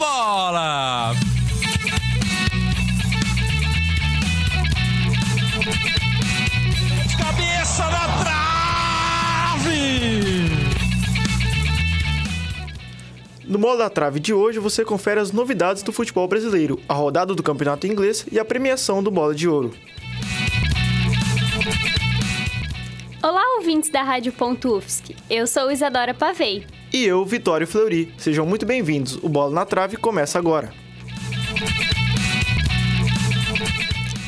bola! Cabeça na trave! No Bola da Trave de hoje você confere as novidades do futebol brasileiro, a rodada do campeonato inglês e a premiação do Bola de Ouro. Olá, ouvintes da Rádio Ponto UFSC. Eu sou Isadora Pavei. E eu, Vitório Fleury. Sejam muito bem-vindos. O Bola na Trave começa agora.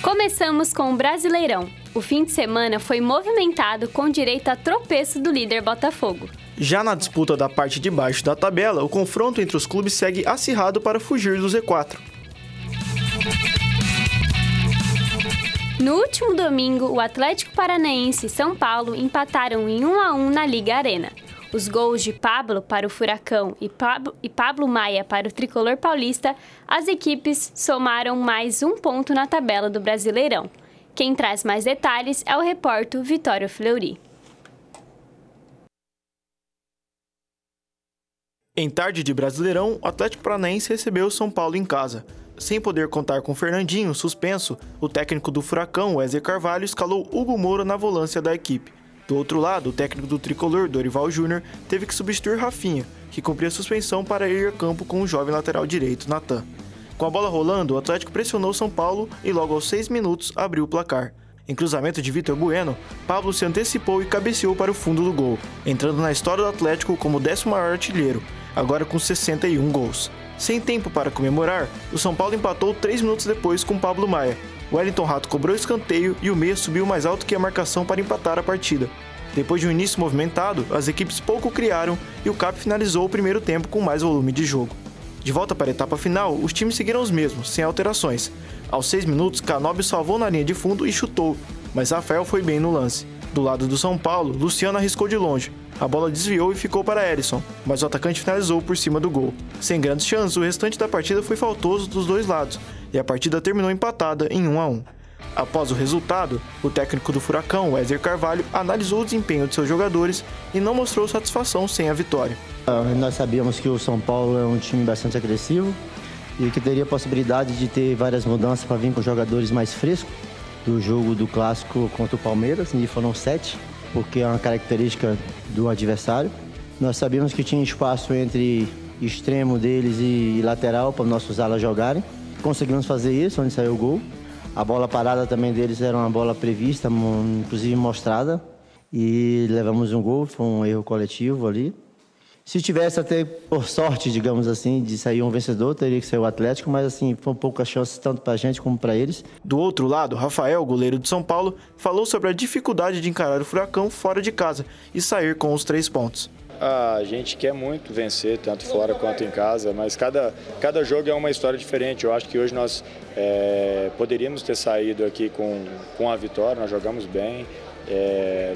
Começamos com o Brasileirão. O fim de semana foi movimentado com direito a tropeço do líder Botafogo. Já na disputa da parte de baixo da tabela, o confronto entre os clubes segue acirrado para fugir do Z4. No último domingo, o Atlético Paranaense e São Paulo empataram em 1 a 1 na Liga Arena. Os gols de Pablo para o Furacão e Pablo, e Pablo Maia para o Tricolor Paulista, as equipes somaram mais um ponto na tabela do Brasileirão. Quem traz mais detalhes é o repórter Vitório Fleury. Em tarde de Brasileirão, o Atlético Paranaense recebeu o São Paulo em casa. Sem poder contar com Fernandinho, suspenso, o técnico do Furacão, Wesley Carvalho, escalou Hugo Moura na volância da equipe. Do outro lado, o técnico do tricolor, Dorival Júnior, teve que substituir Rafinha, que cumpria suspensão para ir a campo com o jovem lateral direito, Natan. Com a bola rolando, o Atlético pressionou São Paulo e logo aos 6 minutos abriu o placar. Em cruzamento de Vitor Bueno, Pablo se antecipou e cabeceou para o fundo do gol, entrando na história do Atlético como o décimo maior artilheiro, agora com 61 gols. Sem tempo para comemorar, o São Paulo empatou 3 minutos depois com Pablo Maia. Wellington Rato cobrou escanteio e o meia subiu mais alto que a marcação para empatar a partida. Depois de um início movimentado, as equipes pouco criaram e o CAP finalizou o primeiro tempo com mais volume de jogo. De volta para a etapa final, os times seguiram os mesmos, sem alterações. Aos 6 minutos, Canóbio salvou na linha de fundo e chutou, mas Rafael foi bem no lance. Do lado do São Paulo, Luciano arriscou de longe, a bola desviou e ficou para Erisson, mas o atacante finalizou por cima do gol. Sem grandes chances, o restante da partida foi faltoso dos dois lados, e a partida terminou empatada em 1 a 1. Após o resultado, o técnico do Furacão, Wesley Carvalho, analisou o desempenho de seus jogadores e não mostrou satisfação sem a vitória. Ah, nós sabíamos que o São Paulo é um time bastante agressivo e que teria possibilidade de ter várias mudanças para vir com jogadores mais frescos do jogo do clássico contra o Palmeiras, e foram sete porque é uma característica do adversário. Nós sabíamos que tinha espaço entre extremo deles e lateral para nossos alas jogarem. Conseguimos fazer isso, onde saiu o gol. A bola parada também deles era uma bola prevista, inclusive mostrada. E levamos um gol, foi um erro coletivo ali. Se tivesse até por sorte, digamos assim, de sair um vencedor, teria que ser o Atlético, mas assim, foi pouca chance tanto para a gente como para eles. Do outro lado, Rafael, goleiro de São Paulo, falou sobre a dificuldade de encarar o Furacão fora de casa e sair com os três pontos. A gente quer muito vencer, tanto fora quanto em casa, mas cada, cada jogo é uma história diferente. Eu acho que hoje nós é, poderíamos ter saído aqui com, com a vitória, nós jogamos bem, é,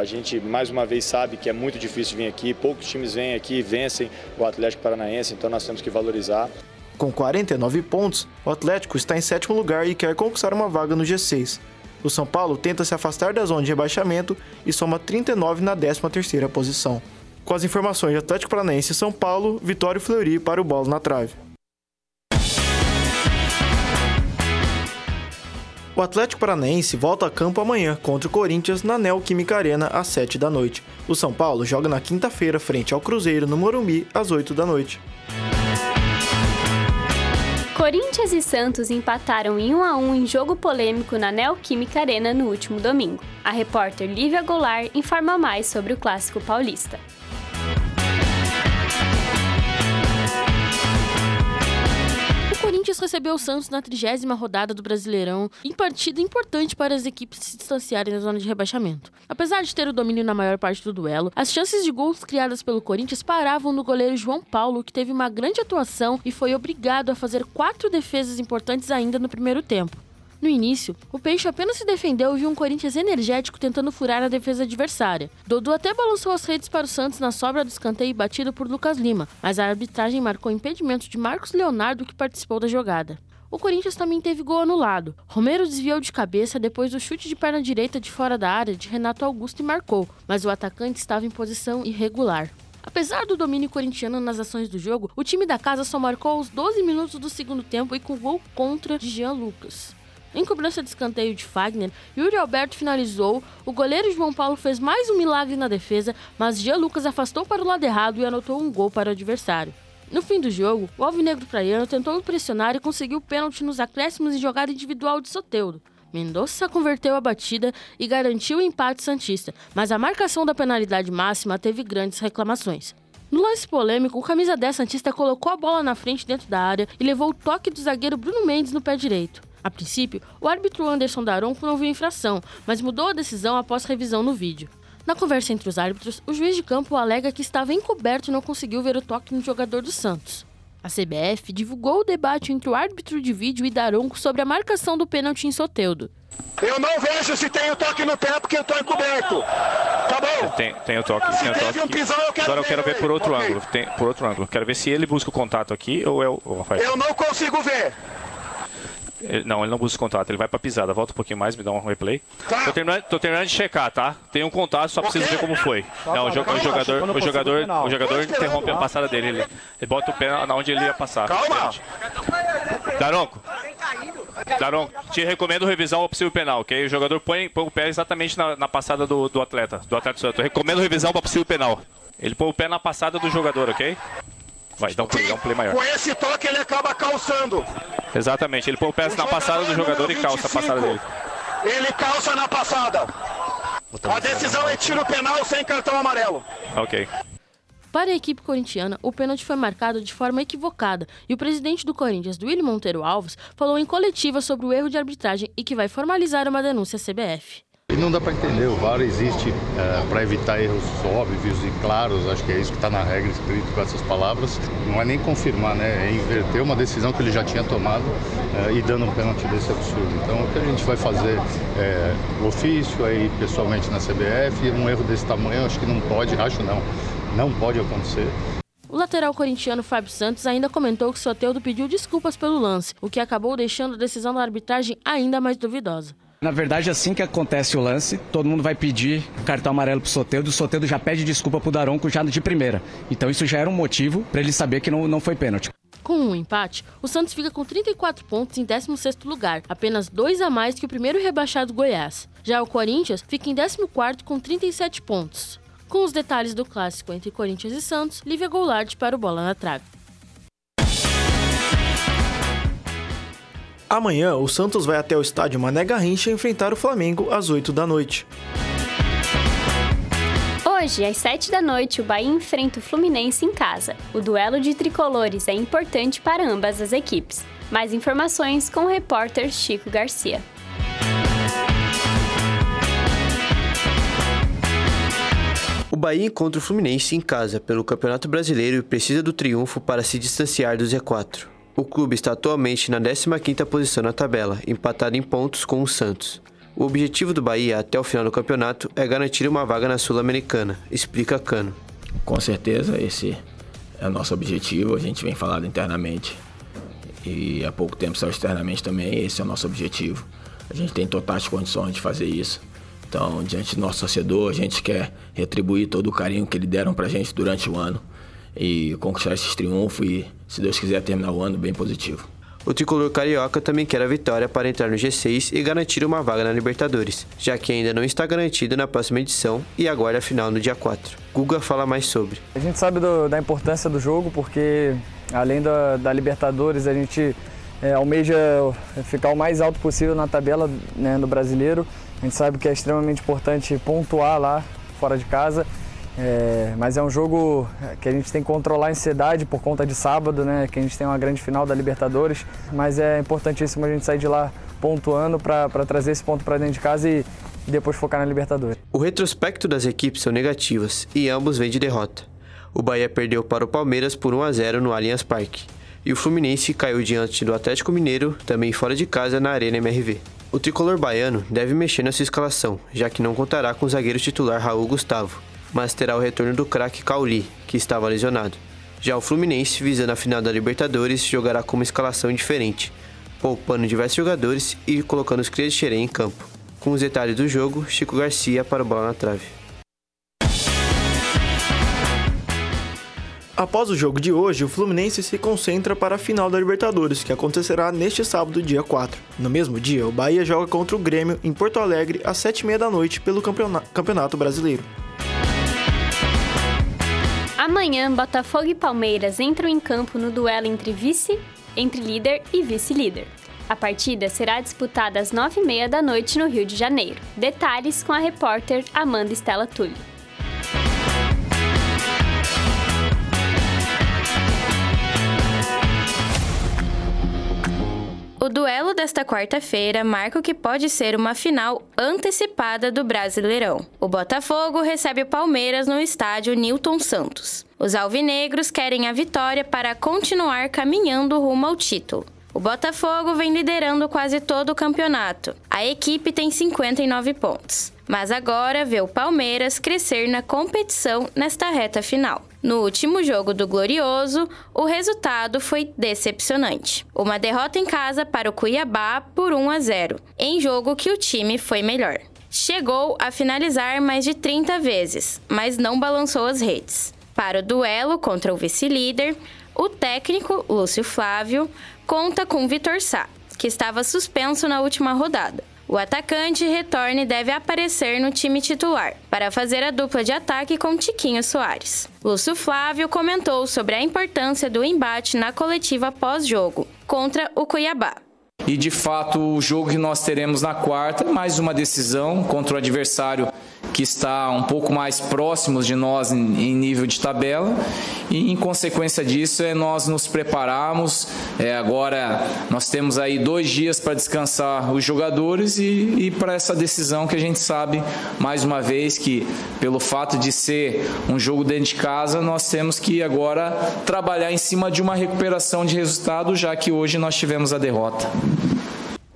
a gente mais uma vez sabe que é muito difícil vir aqui, poucos times vêm aqui e vencem o Atlético Paranaense, então nós temos que valorizar. Com 49 pontos, o Atlético está em sétimo lugar e quer conquistar uma vaga no G6. O São Paulo tenta se afastar da zona de rebaixamento e soma 39 na 13ª posição. Com as informações de Atlético Paranaense e São Paulo, Vitório Fleury para o Bola na Trave. O Atlético Paranaense volta a campo amanhã contra o Corinthians na Neoquímica Arena às 7 da noite. O São Paulo joga na quinta-feira frente ao Cruzeiro no Morumbi às 8 da noite. Corinthians e Santos empataram em 1 a 1 em jogo polêmico na Neoquímica Arena no último domingo. A repórter Lívia Goulart informa mais sobre o clássico paulista. Corinthians recebeu o Santos na trigésima rodada do Brasileirão, em partida importante para as equipes se distanciarem da zona de rebaixamento. Apesar de ter o domínio na maior parte do duelo, as chances de gols criadas pelo Corinthians paravam no goleiro João Paulo, que teve uma grande atuação e foi obrigado a fazer quatro defesas importantes ainda no primeiro tempo. No início, o Peixe apenas se defendeu e viu um Corinthians energético tentando furar a defesa adversária. Dodô até balançou as redes para o Santos na sobra do escanteio batido por Lucas Lima, mas a arbitragem marcou impedimento de Marcos Leonardo que participou da jogada. O Corinthians também teve gol anulado. Romero desviou de cabeça depois do chute de perna direita de fora da área de Renato Augusto e marcou, mas o atacante estava em posição irregular. Apesar do domínio corintiano nas ações do jogo, o time da casa só marcou aos 12 minutos do segundo tempo e com gol contra de Jean Lucas. Em cobrança de escanteio de Fagner, Yuri Alberto finalizou, o goleiro João Paulo fez mais um milagre na defesa, mas Jean Lucas afastou para o lado errado e anotou um gol para o adversário. No fim do jogo, o alvinegro praiano tentou pressionar e conseguiu pênalti nos acréscimos em jogada individual de Soteudo. Mendonça converteu a batida e garantiu o empate santista, mas a marcação da penalidade máxima teve grandes reclamações. No lance polêmico, o camisa 10 santista colocou a bola na frente dentro da área e levou o toque do zagueiro Bruno Mendes no pé direito. A princípio, o árbitro Anderson Daronco não viu infração, mas mudou a decisão após revisão no vídeo. Na conversa entre os árbitros, o juiz de campo alega que estava encoberto e não conseguiu ver o toque no jogador do Santos. A CBF divulgou o debate entre o árbitro de vídeo e Daronco sobre a marcação do pênalti em Soteudo. Eu não vejo se tem o toque no pé porque eu tô encoberto. Tá bom? Tem, tem o toque, tem o toque. Um pisão, eu Agora eu quero ver, ver por outro okay. ângulo. Tem, por outro ângulo. Quero ver se ele busca o contato aqui ou é o, o Rafael. Eu não consigo ver. Ele, não, ele não busca contato, ele vai pra pisada. Volta um pouquinho mais, me dá um replay. Tá. Tô, terminando, tô terminando de checar, tá? Tem um contato, só preciso ver como foi. Não, o, jo o jogador, o jogador, o jogador interrompe a passada dele. Ele, ele bota o pé na onde ele ia passar. Calma! Daronco, Daronco, te recomendo revisar o possível penal, ok? O jogador põe, põe o pé exatamente na, na passada do, do atleta, do atleta santo. Recomendo revisar o possível penal. Ele põe o pé na passada do jogador, ok? Vai, dá um play, dá um play maior. Com esse toque ele acaba calçando. Exatamente, ele põe o pé na passada do jogador e calça a passada dele. Ele calça na passada. A decisão é tiro penal sem cartão amarelo. Ok. Para a equipe corintiana, o pênalti foi marcado de forma equivocada e o presidente do Corinthians, Duílio Monteiro Alves, falou em coletiva sobre o erro de arbitragem e que vai formalizar uma denúncia à CBF. E não dá para entender, o VAR existe é, para evitar erros óbvios e claros, acho que é isso que está na regra escrito com essas palavras. Não é nem confirmar, né? É inverter uma decisão que ele já tinha tomado é, e dando um pênalti desse absurdo. Então o que a gente vai fazer é, ofício aí pessoalmente na CBF, um erro desse tamanho acho que não pode, acho não, não pode acontecer. O lateral corintiano Fábio Santos ainda comentou que Soteudo pediu desculpas pelo lance, o que acabou deixando a decisão da arbitragem ainda mais duvidosa. Na verdade, assim que acontece o lance, todo mundo vai pedir cartão amarelo pro Soteldo. O Soteldo já pede desculpa pro Daronco já de primeira. Então isso já era um motivo para ele saber que não, não foi pênalti. Com um empate, o Santos fica com 34 pontos em 16º lugar, apenas dois a mais que o primeiro rebaixado Goiás. Já o Corinthians fica em 14º com 37 pontos. Com os detalhes do clássico entre Corinthians e Santos, Lívia Goulart para o Bola na Trave. Amanhã, o Santos vai até o estádio Mané Garrincha enfrentar o Flamengo às 8 da noite. Hoje, às 7 da noite, o Bahia enfrenta o Fluminense em casa. O duelo de tricolores é importante para ambas as equipes. Mais informações com o repórter Chico Garcia. O Bahia encontra o Fluminense em casa pelo Campeonato Brasileiro e precisa do triunfo para se distanciar do Z4. O clube está atualmente na 15ª posição na tabela, empatado em pontos com o Santos. O objetivo do Bahia até o final do campeonato é garantir uma vaga na Sul-Americana, explica Cano. Com certeza esse é o nosso objetivo, a gente vem falando internamente e há pouco tempo só externamente também, esse é o nosso objetivo. A gente tem totais condições de fazer isso. Então, diante do nosso torcedor, a gente quer retribuir todo o carinho que eles deram pra gente durante o ano e conquistar esse triunfo e, se Deus quiser, terminar o ano bem positivo. O tricolor carioca também quer a vitória para entrar no G6 e garantir uma vaga na Libertadores, já que ainda não está garantido na próxima edição e aguarda a final no dia 4. Guga fala mais sobre. A gente sabe do, da importância do jogo porque, além da, da Libertadores, a gente é, almeja ficar o mais alto possível na tabela né, do brasileiro. A gente sabe que é extremamente importante pontuar lá fora de casa é, mas é um jogo que a gente tem que controlar a ansiedade por conta de sábado, né? Que a gente tem uma grande final da Libertadores. Mas é importantíssimo a gente sair de lá pontuando para trazer esse ponto para dentro de casa e depois focar na Libertadores. O retrospecto das equipes são negativas e ambos vêm de derrota. O Bahia perdeu para o Palmeiras por 1 a 0 no Allianz Parque. E o Fluminense caiu diante do Atlético Mineiro, também fora de casa, na Arena MRV. O tricolor baiano deve mexer na sua escalação, já que não contará com o zagueiro titular Raul Gustavo, mas terá o retorno do craque Cauli, que estava lesionado. Já o Fluminense, visando a final da Libertadores, jogará com uma escalação diferente, poupando diversos jogadores e colocando os crias de em campo. Com os detalhes do jogo, Chico Garcia para o bola na trave. Após o jogo de hoje, o Fluminense se concentra para a final da Libertadores, que acontecerá neste sábado, dia 4. No mesmo dia, o Bahia joga contra o Grêmio em Porto Alegre às 7h30 da noite pelo Campeonato Brasileiro. Amanhã, Botafogo e Palmeiras entram em campo no duelo entre vice, entre líder e vice-líder. A partida será disputada às 9h30 da noite no Rio de Janeiro. Detalhes com a repórter Amanda Estela Túlio. O duelo desta quarta-feira marca o que pode ser uma final antecipada do Brasileirão. O Botafogo recebe o Palmeiras no estádio Newton Santos. Os alvinegros querem a vitória para continuar caminhando rumo ao título. O Botafogo vem liderando quase todo o campeonato. A equipe tem 59 pontos mas agora vê o Palmeiras crescer na competição nesta reta final. No último jogo do Glorioso, o resultado foi decepcionante. Uma derrota em casa para o Cuiabá por 1 a 0, em jogo que o time foi melhor. Chegou a finalizar mais de 30 vezes, mas não balançou as redes. Para o duelo contra o vice-líder, o técnico Lúcio Flávio conta com Vitor Sá, que estava suspenso na última rodada. O atacante retorna e deve aparecer no time titular para fazer a dupla de ataque com Tiquinho Soares. Lúcio Flávio comentou sobre a importância do embate na coletiva pós-jogo contra o Cuiabá. E de fato, o jogo que nós teremos na quarta, mais uma decisão contra o adversário que está um pouco mais próximos de nós em, nível de tabela e em consequência disso é nós nos prepararmos. É, agora nós temos aí dois dias para descansar os jogadores e, e para essa decisão que a gente sabe mais uma vez que pelo fato de ser um jogo dentro de casa nós temos que agora trabalhar em cima de uma recuperação de resultado já que hoje nós tivemos a derrota.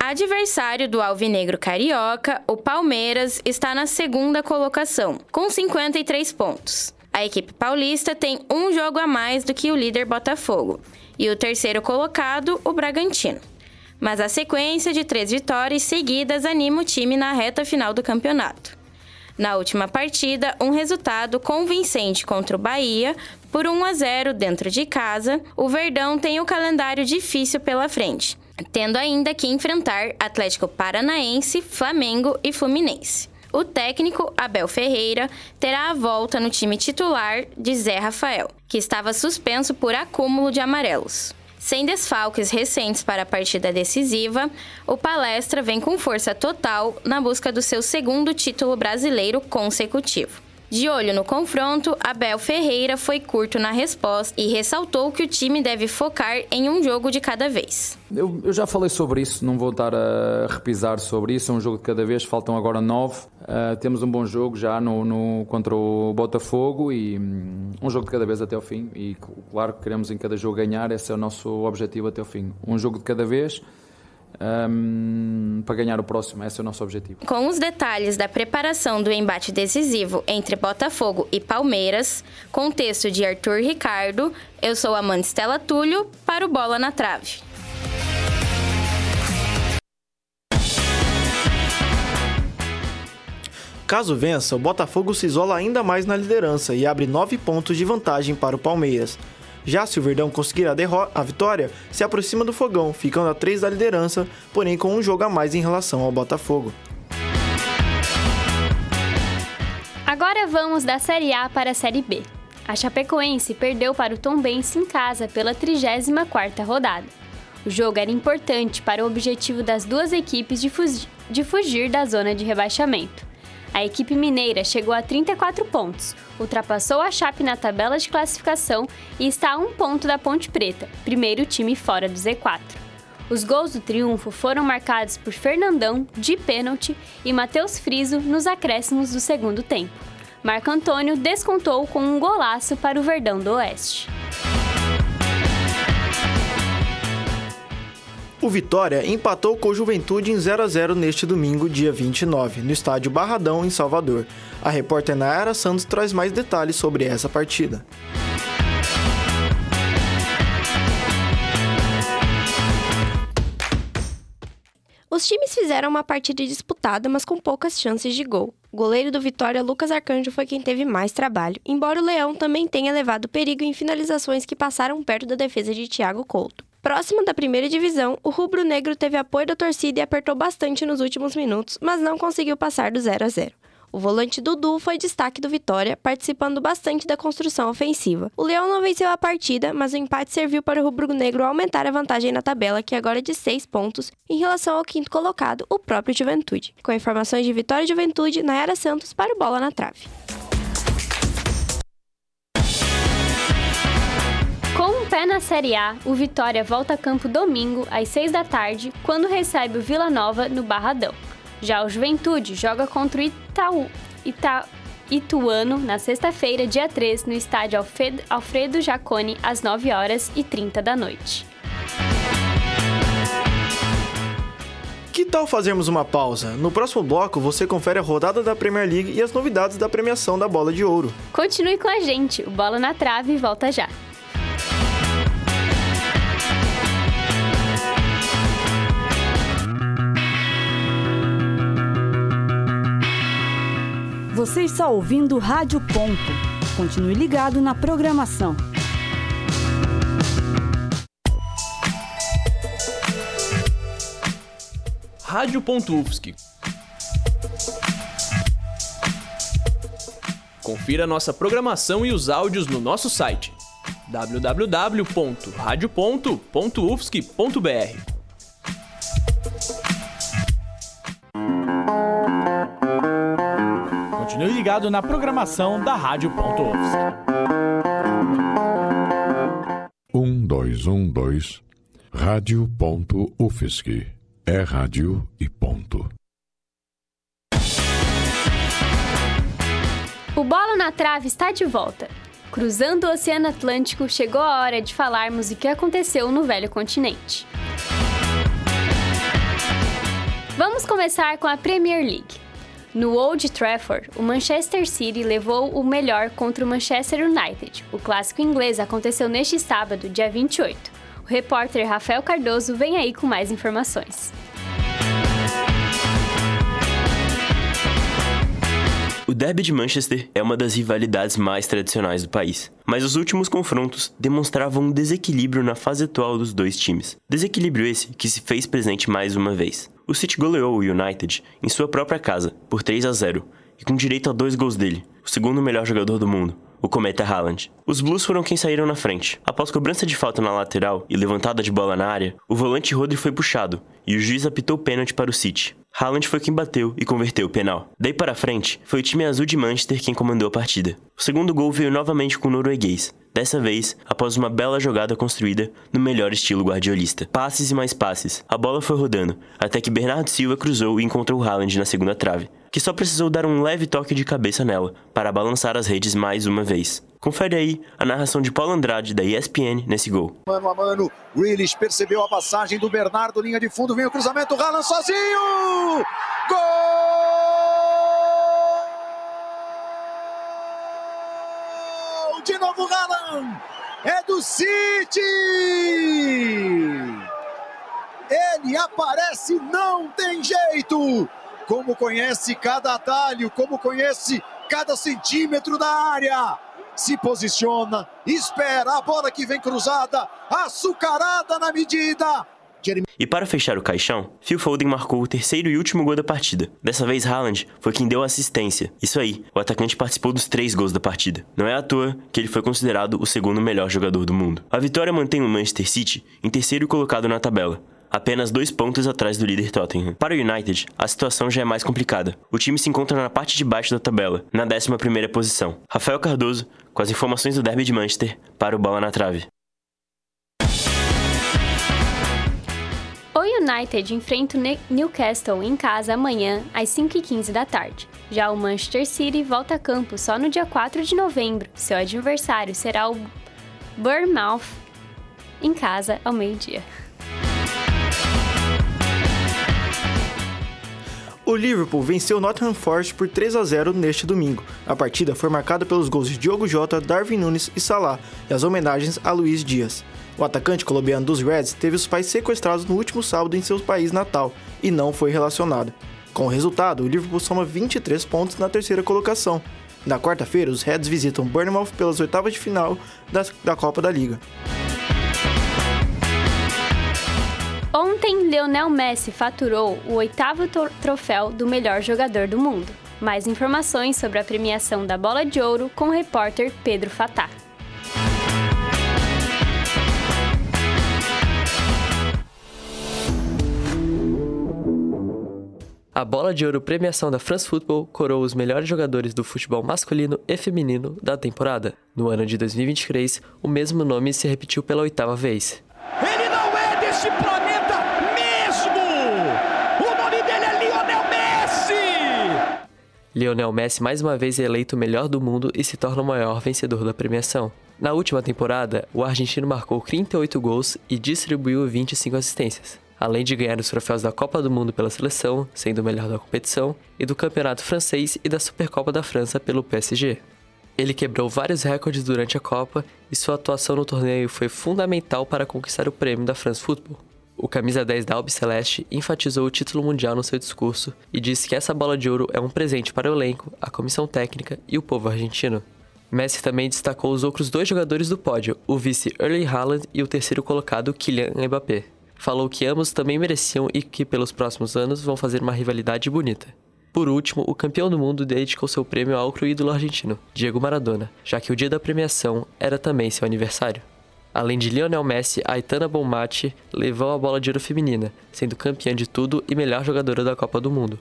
Adversário do Alvinegro Carioca, o Palmeiras está na segunda colocação, com 53 pontos. A equipe paulista tem um jogo a mais do que o líder Botafogo e o terceiro colocado, o Bragantino. Mas a sequência de três vitórias seguidas anima o time na reta final do campeonato. Na última partida, um resultado convincente contra o Bahia por 1 a 0 dentro de casa, o Verdão tem o calendário difícil pela frente tendo ainda que enfrentar Atlético Paranaense, Flamengo e Fluminense. O técnico Abel Ferreira terá a volta no time titular de Zé Rafael, que estava suspenso por acúmulo de amarelos. Sem desfalques recentes para a partida decisiva, o Palestra vem com força total na busca do seu segundo título brasileiro consecutivo. De olho no confronto, Abel Ferreira foi curto na resposta e ressaltou que o time deve focar em um jogo de cada vez. Eu, eu já falei sobre isso, não vou estar a repisar sobre isso. É um jogo de cada vez, faltam agora nove. Uh, temos um bom jogo já no, no, contra o Botafogo e um, um jogo de cada vez até o fim. E claro que queremos em cada jogo ganhar, esse é o nosso objetivo até o fim. Um jogo de cada vez um, para ganhar o próximo. Esse é o nosso objetivo. Com os detalhes da preparação do embate decisivo entre Botafogo e Palmeiras, com texto de Arthur Ricardo, eu sou Amanda Stella Túlio para o Bola na Trave. Caso vença, o Botafogo se isola ainda mais na liderança e abre nove pontos de vantagem para o Palmeiras. Já se o Verdão conseguir a, a vitória, se aproxima do Fogão, ficando a 3 da liderança, porém com um jogo a mais em relação ao Botafogo. Agora vamos da Série A para a Série B. A Chapecoense perdeu para o Tombense em casa pela 34ª rodada. O jogo era importante para o objetivo das duas equipes de, de fugir da zona de rebaixamento. A equipe mineira chegou a 34 pontos, ultrapassou a Chape na tabela de classificação e está a um ponto da Ponte Preta, primeiro time fora do Z4. Os gols do triunfo foram marcados por Fernandão, de pênalti, e Matheus Friso nos acréscimos do segundo tempo. Marco Antônio descontou com um golaço para o Verdão do Oeste. O Vitória empatou com o Juventude em 0 a 0 neste domingo, dia 29, no estádio Barradão, em Salvador. A repórter Nayara Santos traz mais detalhes sobre essa partida. Os times fizeram uma partida disputada, mas com poucas chances de gol. O goleiro do Vitória, Lucas Arcanjo, foi quem teve mais trabalho, embora o Leão também tenha levado perigo em finalizações que passaram perto da defesa de Thiago Couto. Próximo da primeira divisão, o rubro-negro teve apoio da torcida e apertou bastante nos últimos minutos, mas não conseguiu passar do 0 a 0. O volante Dudu foi destaque do Vitória, participando bastante da construção ofensiva. O Leão não venceu a partida, mas o empate serviu para o rubro-negro aumentar a vantagem na tabela, que agora é de 6 pontos, em relação ao quinto colocado, o próprio Juventude. Com informações de Vitória e Juventude, Nayara Santos para o Bola na Trave. Pé na Série A, o Vitória volta a campo domingo, às 6 da tarde, quando recebe o Vila Nova no Barradão. Já o Juventude joga contra o Itaú, Ita, Ituano na sexta-feira, dia 3, no estádio Alfredo, Jaconi, às 9 horas e 30 da noite. Que tal fazermos uma pausa? No próximo bloco você confere a rodada da Premier League e as novidades da premiação da Bola de Ouro. Continue com a gente, o Bola na Trave volta já. Você está ouvindo Rádio Ponto. Continue ligado na programação. Rádio Ponto Confira nossa programação e os áudios no nosso site www.radioponto.ufsc.br. Continue ligado na programação da Rádio Ponto Um, dois, um, dois. Rádio Ponto UFSC. É rádio e ponto. O Bola na Trave está de volta. Cruzando o Oceano Atlântico, chegou a hora de falarmos o que aconteceu no velho continente. Vamos começar com a Premier League. No Old Trafford, o Manchester City levou o melhor contra o Manchester United. O clássico inglês aconteceu neste sábado, dia 28. O repórter Rafael Cardoso vem aí com mais informações. O Derby de Manchester é uma das rivalidades mais tradicionais do país, mas os últimos confrontos demonstravam um desequilíbrio na fase atual dos dois times. Desequilíbrio esse que se fez presente mais uma vez. O City goleou o United em sua própria casa, por 3 a 0, e com direito a dois gols dele, o segundo melhor jogador do mundo, o Cometa Haaland. Os Blues foram quem saíram na frente. Após cobrança de falta na lateral e levantada de bola na área, o volante Rodri foi puxado e o juiz apitou o pênalti para o City. Haaland foi quem bateu e converteu o penal. Daí para frente, foi o time azul de Manchester quem comandou a partida. O segundo gol veio novamente com o norueguês, dessa vez após uma bela jogada construída no melhor estilo guardiolista. Passes e mais passes, a bola foi rodando, até que Bernardo Silva cruzou e encontrou Haaland na segunda trave, que só precisou dar um leve toque de cabeça nela para balançar as redes mais uma vez. Confere aí a narração de Paulo Andrade da ESPN nesse gol. Mano a mano, Willis percebeu a passagem do Bernardo, linha de fundo, vem o cruzamento, Haaland sozinho! Gol! De novo Haaland! É do City! Ele aparece, não tem jeito! Como conhece cada atalho, como conhece cada centímetro da área se posiciona, espera a bola que vem cruzada, açucarada na medida. E para fechar o caixão, Phil Foden marcou o terceiro e último gol da partida. Dessa vez, Haaland foi quem deu a assistência. Isso aí, o atacante participou dos três gols da partida. Não é à toa que ele foi considerado o segundo melhor jogador do mundo. A vitória mantém o Manchester City em terceiro colocado na tabela, apenas dois pontos atrás do líder Tottenham. Para o United, a situação já é mais complicada. O time se encontra na parte de baixo da tabela, na 11 primeira posição. Rafael Cardoso, com as informações do Derby de Manchester, para o Bola na Trave. O United enfrenta o Newcastle em casa amanhã, às 5h15 da tarde. Já o Manchester City volta a campo só no dia 4 de novembro. Seu adversário será o Bournemouth em casa ao meio-dia. O Liverpool venceu Nottingham Forest por 3 a 0 neste domingo. A partida foi marcada pelos gols de Diogo Jota, Darwin Nunes e Salah, e as homenagens a Luiz Dias. O atacante colombiano dos Reds teve os pais sequestrados no último sábado em seu país natal e não foi relacionado. Com o resultado, o Liverpool soma 23 pontos na terceira colocação. Na quarta-feira, os Reds visitam Bournemouth pelas oitavas de final da, da Copa da Liga. Ontem, Lionel Messi faturou o oitavo troféu do melhor jogador do mundo. Mais informações sobre a premiação da Bola de Ouro com o repórter Pedro Fatah. A Bola de Ouro premiação da France Football coroou os melhores jogadores do futebol masculino e feminino da temporada. No ano de 2023, o mesmo nome se repetiu pela oitava vez. Ele não é deste planeta mesmo! O nome dele é Lionel Messi! Lionel Messi mais uma vez é eleito o melhor do mundo e se torna o maior vencedor da premiação. Na última temporada, o argentino marcou 38 gols e distribuiu 25 assistências além de ganhar os troféus da Copa do Mundo pela seleção, sendo o melhor da competição, e do Campeonato Francês e da Supercopa da França pelo PSG. Ele quebrou vários recordes durante a Copa e sua atuação no torneio foi fundamental para conquistar o prêmio da France Football. O camisa 10 da Albi Celeste enfatizou o título mundial no seu discurso e disse que essa bola de ouro é um presente para o elenco, a comissão técnica e o povo argentino. Messi também destacou os outros dois jogadores do pódio, o vice Erling Haaland e o terceiro colocado Kylian Mbappé falou que ambos também mereciam e que pelos próximos anos vão fazer uma rivalidade bonita. Por último, o campeão do mundo dedicou seu prêmio ao outro ídolo argentino, Diego Maradona, já que o dia da premiação era também seu aniversário. Além de Lionel Messi, Aitana Bonmati levou a bola de ouro feminina, sendo campeã de tudo e melhor jogadora da Copa do Mundo.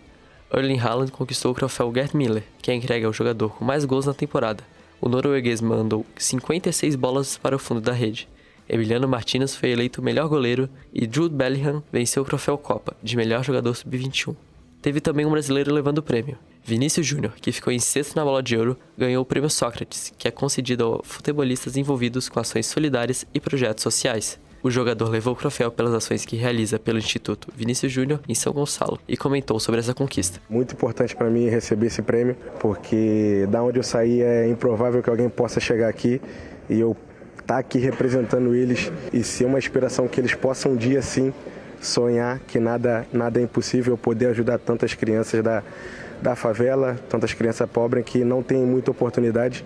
Erling Haaland conquistou o troféu Gerd Miller, que é entregue ao jogador com mais gols na temporada. O norueguês mandou 56 bolas para o fundo da rede, Emiliano Martinez foi eleito o melhor goleiro e Jude Bellingham venceu o troféu Copa de melhor jogador sub-21. Teve também um brasileiro levando o prêmio. Vinícius Júnior, que ficou em sexto na bola de ouro, ganhou o prêmio Sócrates, que é concedido a futebolistas envolvidos com ações solidárias e projetos sociais. O jogador levou o troféu pelas ações que realiza pelo Instituto Vinícius Júnior em São Gonçalo e comentou sobre essa conquista. Muito importante para mim receber esse prêmio, porque da onde eu saí é improvável que alguém possa chegar aqui e eu estar tá aqui representando eles e ser uma inspiração que eles possam um dia sim sonhar que nada, nada é impossível, poder ajudar tantas crianças da, da favela, tantas crianças pobres que não têm muita oportunidade,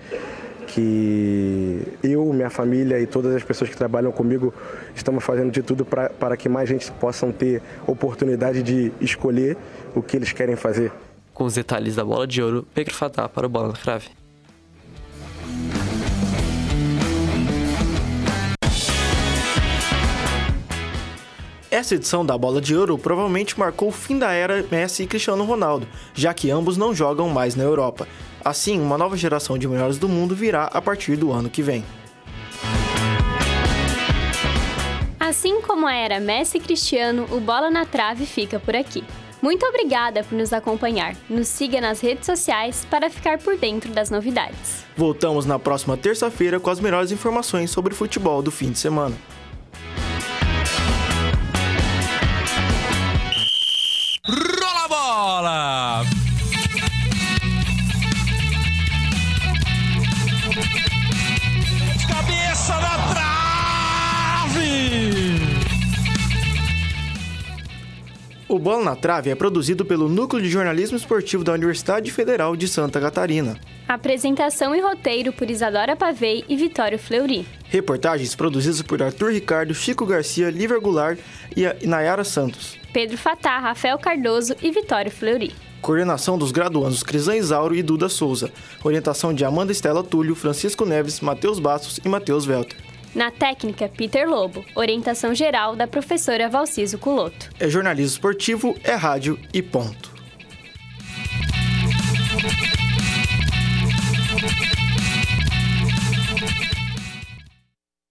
que eu, minha família e todas as pessoas que trabalham comigo estamos fazendo de tudo para que mais gente possam ter oportunidade de escolher o que eles querem fazer. Com os detalhes da bola de ouro, Pedro Fatah para o Bola na Crave. Essa edição da Bola de Ouro provavelmente marcou o fim da era Messi e Cristiano Ronaldo, já que ambos não jogam mais na Europa. Assim, uma nova geração de melhores do mundo virá a partir do ano que vem. Assim como a era Messi e Cristiano, o Bola na Trave fica por aqui. Muito obrigada por nos acompanhar. Nos siga nas redes sociais para ficar por dentro das novidades. Voltamos na próxima terça-feira com as melhores informações sobre o futebol do fim de semana. Bola! Cabeça na trave! O Bola na Trave é produzido pelo Núcleo de Jornalismo Esportivo da Universidade Federal de Santa Catarina. Apresentação e roteiro por Isadora Pavei e Vitório Fleury. Reportagens produzidas por Arthur Ricardo, Chico Garcia, Lívia Goulart e Nayara Santos. Pedro Fatah, Rafael Cardoso e Vitório Fleury. Coordenação dos graduandos Crisan Isauro e Duda Souza. Orientação de Amanda Estela Túlio, Francisco Neves, Matheus Bastos e Matheus Welter. Na técnica, Peter Lobo. Orientação geral da professora Valciso Culoto. É jornalismo esportivo, é rádio e ponto.